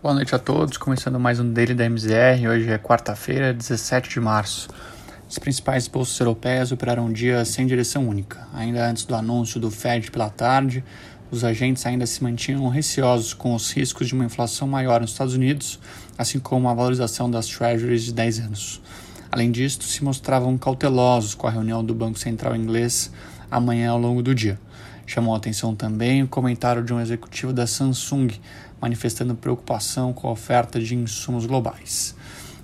Boa noite a todos, começando mais um Daily da MZR. Hoje é quarta-feira, 17 de março. As principais bolsas europeias operaram um dia sem direção única. Ainda antes do anúncio do Fed pela tarde, os agentes ainda se mantinham receosos com os riscos de uma inflação maior nos Estados Unidos, assim como a valorização das treasuries de 10 anos. Além disso, se mostravam cautelosos com a reunião do Banco Central inglês amanhã ao longo do dia. Chamou a atenção também o comentário de um executivo da Samsung manifestando preocupação com a oferta de insumos globais.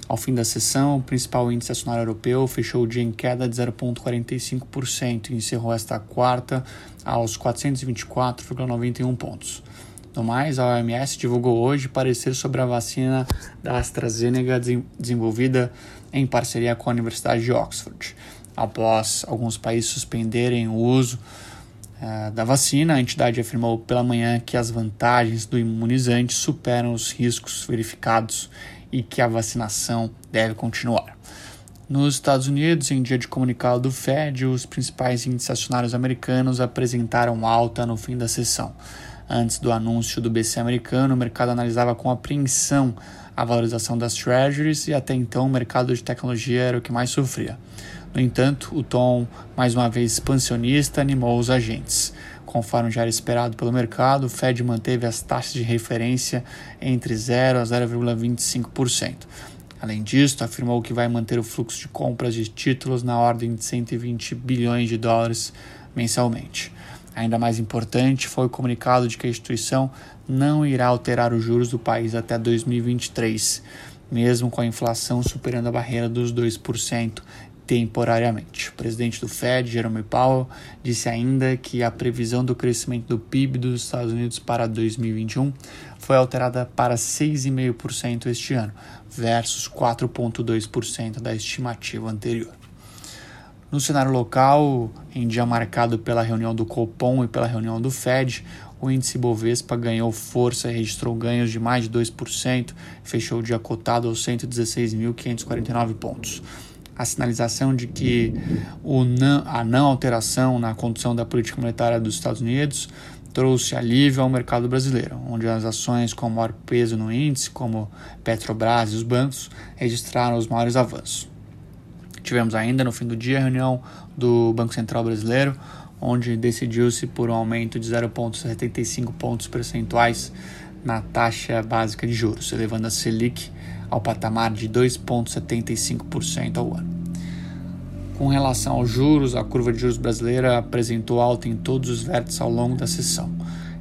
Ao fim da sessão, o principal índice acionário europeu fechou o dia em queda de 0,45% e encerrou esta quarta aos 424,91 pontos. No mais, a OMS divulgou hoje parecer sobre a vacina da AstraZeneca desenvolvida em parceria com a Universidade de Oxford. Após alguns países suspenderem o uso uh, da vacina, a entidade afirmou pela manhã que as vantagens do imunizante superam os riscos verificados e que a vacinação deve continuar. Nos Estados Unidos, em dia de comunicado do Fed, os principais índices acionários americanos apresentaram alta no fim da sessão. Antes do anúncio do BC americano, o mercado analisava com apreensão a valorização das treasuries e até então o mercado de tecnologia era o que mais sofria. No entanto, o tom, mais uma vez expansionista, animou os agentes. Conforme já era esperado pelo mercado, o Fed manteve as taxas de referência entre 0 a 0,25%. Além disso, afirmou que vai manter o fluxo de compras de títulos na ordem de 120 bilhões de dólares mensalmente. Ainda mais importante foi o comunicado de que a instituição não irá alterar os juros do país até 2023, mesmo com a inflação superando a barreira dos 2% temporariamente. O presidente do Fed, Jerome Powell, disse ainda que a previsão do crescimento do PIB dos Estados Unidos para 2021 foi alterada para 6,5% este ano, versus 4,2% da estimativa anterior. No cenário local, em dia marcado pela reunião do Copom e pela reunião do Fed, o índice Bovespa ganhou força e registrou ganhos de mais de 2%, fechou o dia cotado aos 116.549 pontos. A sinalização de que não, a não alteração na condução da política monetária dos Estados Unidos trouxe alívio ao mercado brasileiro, onde as ações com maior peso no índice, como Petrobras e os bancos, registraram os maiores avanços. Tivemos ainda no fim do dia a reunião do Banco Central Brasileiro, onde decidiu-se por um aumento de 0,75 pontos percentuais na taxa básica de juros, elevando a Selic ao patamar de 2,75% ao ano. Com relação aos juros, a curva de juros brasileira apresentou alta em todos os vértices ao longo da sessão.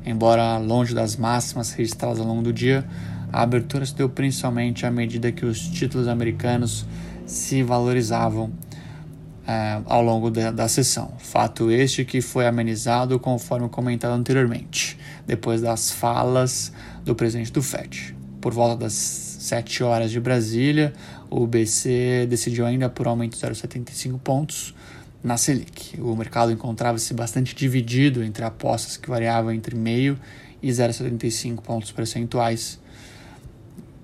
Embora longe das máximas registradas ao longo do dia, a abertura se deu principalmente à medida que os títulos americanos se valorizavam é, ao longo da sessão. Fato este que foi amenizado conforme comentado anteriormente, depois das falas do presidente do FED. Por volta das 7 horas de Brasília, o BC decidiu ainda por aumento de 0,75 pontos na Selic. O mercado encontrava-se bastante dividido entre apostas que variavam entre meio e 0,75 pontos percentuais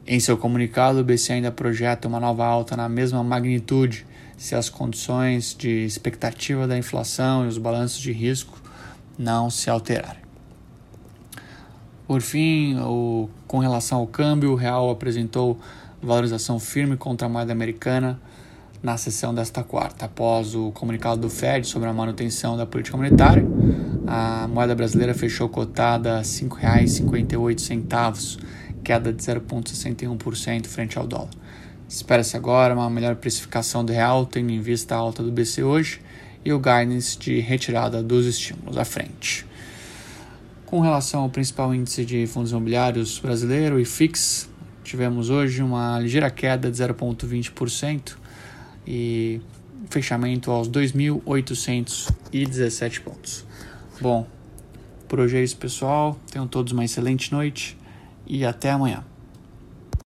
em seu comunicado, o BC ainda projeta uma nova alta na mesma magnitude se as condições de expectativa da inflação e os balanços de risco não se alterarem. Por fim, o, com relação ao câmbio, o real apresentou valorização firme contra a moeda americana na sessão desta quarta. Após o comunicado do Fed sobre a manutenção da política monetária, a moeda brasileira fechou cotada a R$ 5,58 queda de 0,61% frente ao dólar. Espera-se agora uma melhor precificação do real, tendo em vista a alta do BC hoje e o guidance de retirada dos estímulos à frente. Com relação ao principal índice de fundos imobiliários brasileiro, IFIX, tivemos hoje uma ligeira queda de 0,20% e fechamento aos 2.817 pontos. Bom, por hoje é isso, pessoal. Tenham todos uma excelente noite e até amanhã.